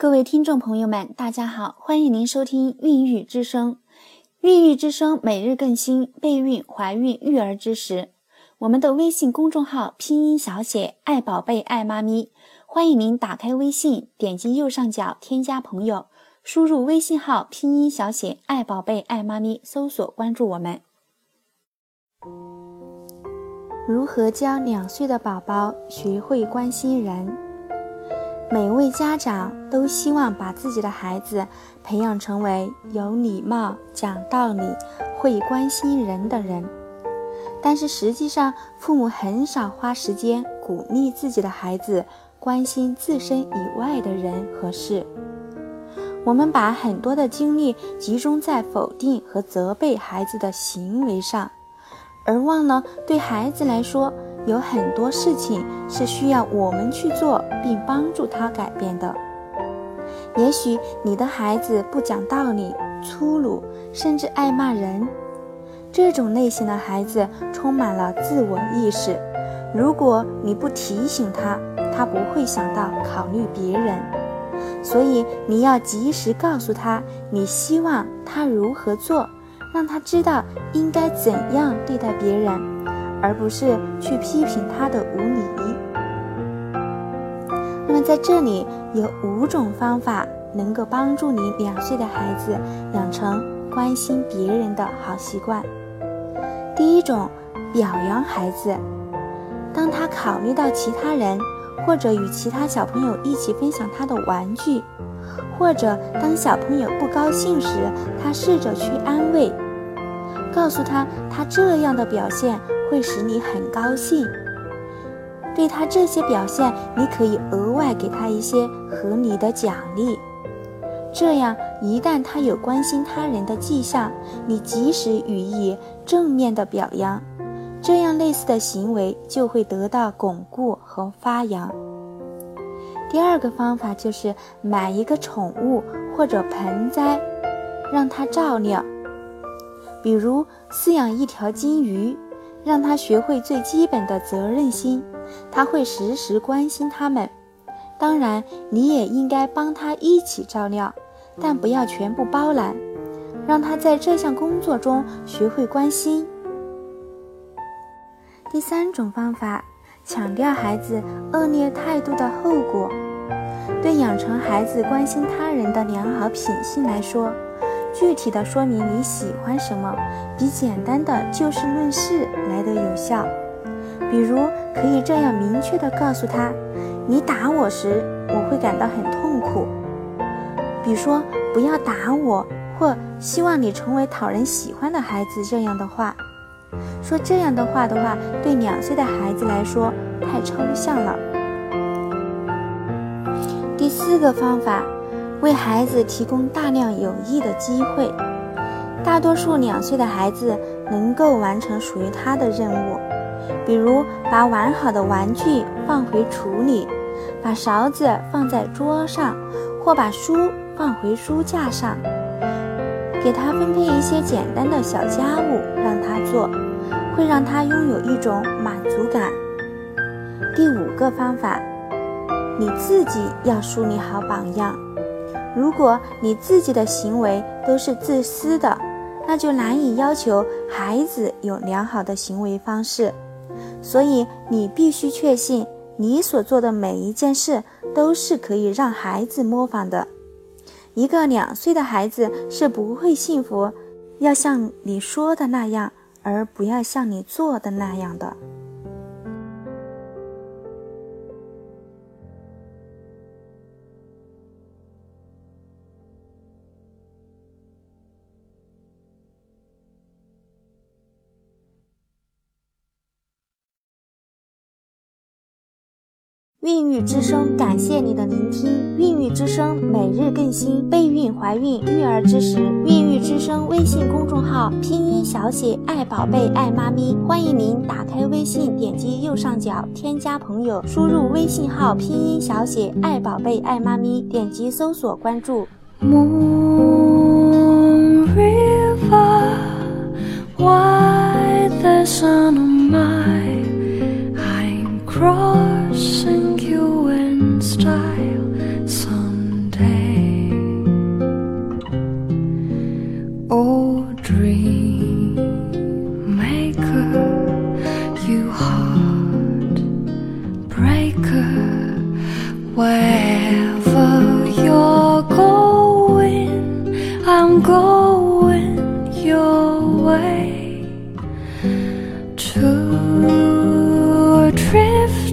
各位听众朋友们，大家好，欢迎您收听《孕育之声》。孕育之声每日更新备孕、怀孕、育儿知识。我们的微信公众号拼音小写“爱宝贝、爱妈咪”，欢迎您打开微信，点击右上角添加朋友，输入微信号拼音小写“爱宝贝、爱妈咪”，搜索关注我们。如何教两岁的宝宝学会关心人？每位家长都希望把自己的孩子培养成为有礼貌、讲道理、会关心人的人，但是实际上，父母很少花时间鼓励自己的孩子关心自身以外的人和事。我们把很多的精力集中在否定和责备孩子的行为上。而忘了，对孩子来说，有很多事情是需要我们去做，并帮助他改变的。也许你的孩子不讲道理、粗鲁，甚至爱骂人，这种类型的孩子充满了自我意识。如果你不提醒他，他不会想到考虑别人。所以你要及时告诉他，你希望他如何做。让他知道应该怎样对待别人，而不是去批评他的无理。那么在这里有五种方法能够帮助你两岁的孩子养成关心别人的好习惯。第一种，表扬孩子。当他考虑到其他人，或者与其他小朋友一起分享他的玩具。或者当小朋友不高兴时，他试着去安慰，告诉他他这样的表现会使你很高兴。对他这些表现，你可以额外给他一些合理的奖励。这样一旦他有关心他人的迹象，你及时予以正面的表扬，这样类似的行为就会得到巩固和发扬。第二个方法就是买一个宠物或者盆栽，让它照料。比如饲养一条金鱼，让他学会最基本的责任心，他会时时关心他们。当然，你也应该帮他一起照料，但不要全部包揽，让他在这项工作中学会关心。第三种方法。强调孩子恶劣态度的后果，对养成孩子关心他人的良好品性来说，具体的说明你喜欢什么，比简单的就事论事来得有效。比如，可以这样明确的告诉他：“你打我时，我会感到很痛苦。”比如说“不要打我”或“希望你成为讨人喜欢的孩子”这样的话。说这样的话的话，对两岁的孩子来说太抽象了。第四个方法，为孩子提供大量有益的机会。大多数两岁的孩子能够完成属于他的任务，比如把完好的玩具放回橱里，把勺子放在桌上，或把书放回书架上。给他分配一些简单的小家务让他做。会让他拥有一种满足感。第五个方法，你自己要树立好榜样。如果你自己的行为都是自私的，那就难以要求孩子有良好的行为方式。所以，你必须确信你所做的每一件事都是可以让孩子模仿的。一个两岁的孩子是不会幸福，要像你说的那样。而不要像你做的那样的。孕育之声，感谢你的聆听。孕育之声每日更新备孕、怀孕、育儿知识。孕育之声微信公众号拼音小写爱宝贝爱妈咪，欢迎您打开微信，点击右上角添加朋友，输入微信号拼音小写爱宝贝爱妈咪，点击搜索关注。crossing you in style someday.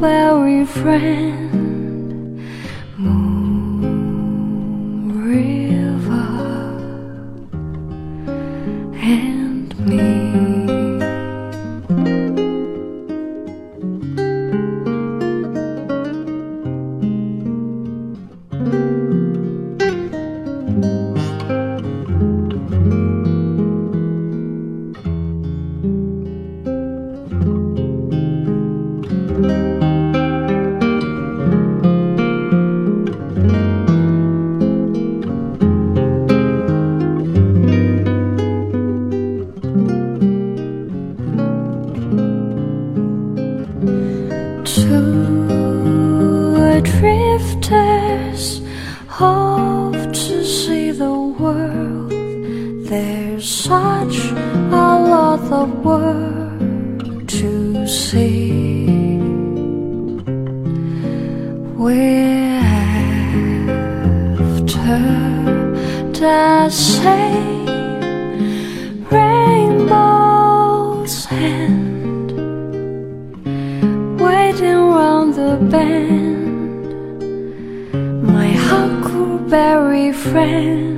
Huckleberry friend, Moon River, and me. There's such a lot of world to see. We're after the same rainbows and waiting round the bend. My huckleberry friend,